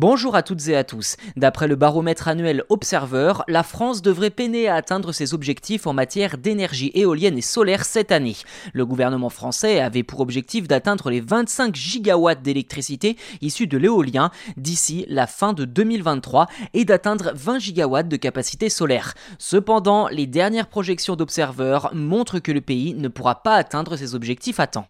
Bonjour à toutes et à tous. D'après le baromètre annuel Observer, la France devrait peiner à atteindre ses objectifs en matière d'énergie éolienne et solaire cette année. Le gouvernement français avait pour objectif d'atteindre les 25 gigawatts d'électricité issus de l'éolien d'ici la fin de 2023 et d'atteindre 20 gigawatts de capacité solaire. Cependant, les dernières projections d'Observer montrent que le pays ne pourra pas atteindre ses objectifs à temps.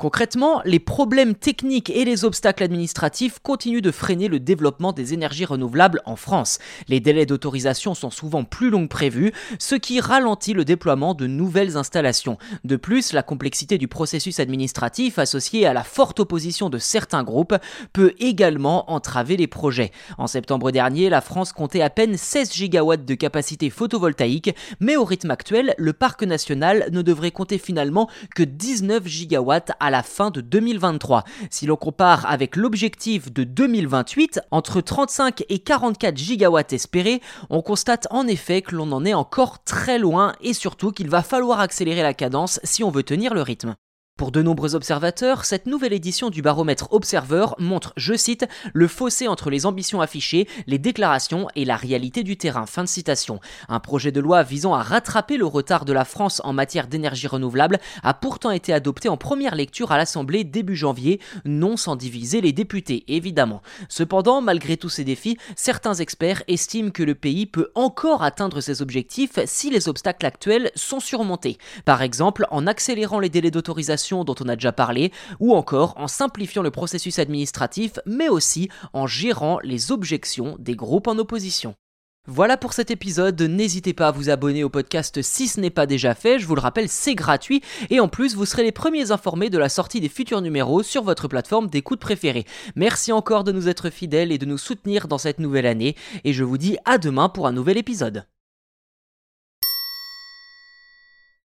Concrètement, les problèmes techniques et les obstacles administratifs continuent de freiner le développement des énergies renouvelables en France. Les délais d'autorisation sont souvent plus longs que prévu, ce qui ralentit le déploiement de nouvelles installations. De plus, la complexité du processus administratif associée à la forte opposition de certains groupes peut également entraver les projets. En septembre dernier, la France comptait à peine 16 gigawatts de capacité photovoltaïque, mais au rythme actuel, le parc national ne devrait compter finalement que 19 gigawatts à la fin de 2023. Si l'on compare avec l'objectif de 2028, entre 35 et 44 gigawatts espérés, on constate en effet que l'on en est encore très loin et surtout qu'il va falloir accélérer la cadence si on veut tenir le rythme. Pour de nombreux observateurs, cette nouvelle édition du baromètre Observer montre, je cite, le fossé entre les ambitions affichées, les déclarations et la réalité du terrain. Fin de citation. Un projet de loi visant à rattraper le retard de la France en matière d'énergie renouvelable a pourtant été adopté en première lecture à l'Assemblée début janvier, non sans diviser les députés, évidemment. Cependant, malgré tous ces défis, certains experts estiment que le pays peut encore atteindre ses objectifs si les obstacles actuels sont surmontés. Par exemple, en accélérant les délais d'autorisation dont on a déjà parlé, ou encore en simplifiant le processus administratif, mais aussi en gérant les objections des groupes en opposition. Voilà pour cet épisode, n'hésitez pas à vous abonner au podcast si ce n'est pas déjà fait, je vous le rappelle c'est gratuit et en plus vous serez les premiers informés de la sortie des futurs numéros sur votre plateforme d'écoute préférée. Merci encore de nous être fidèles et de nous soutenir dans cette nouvelle année et je vous dis à demain pour un nouvel épisode.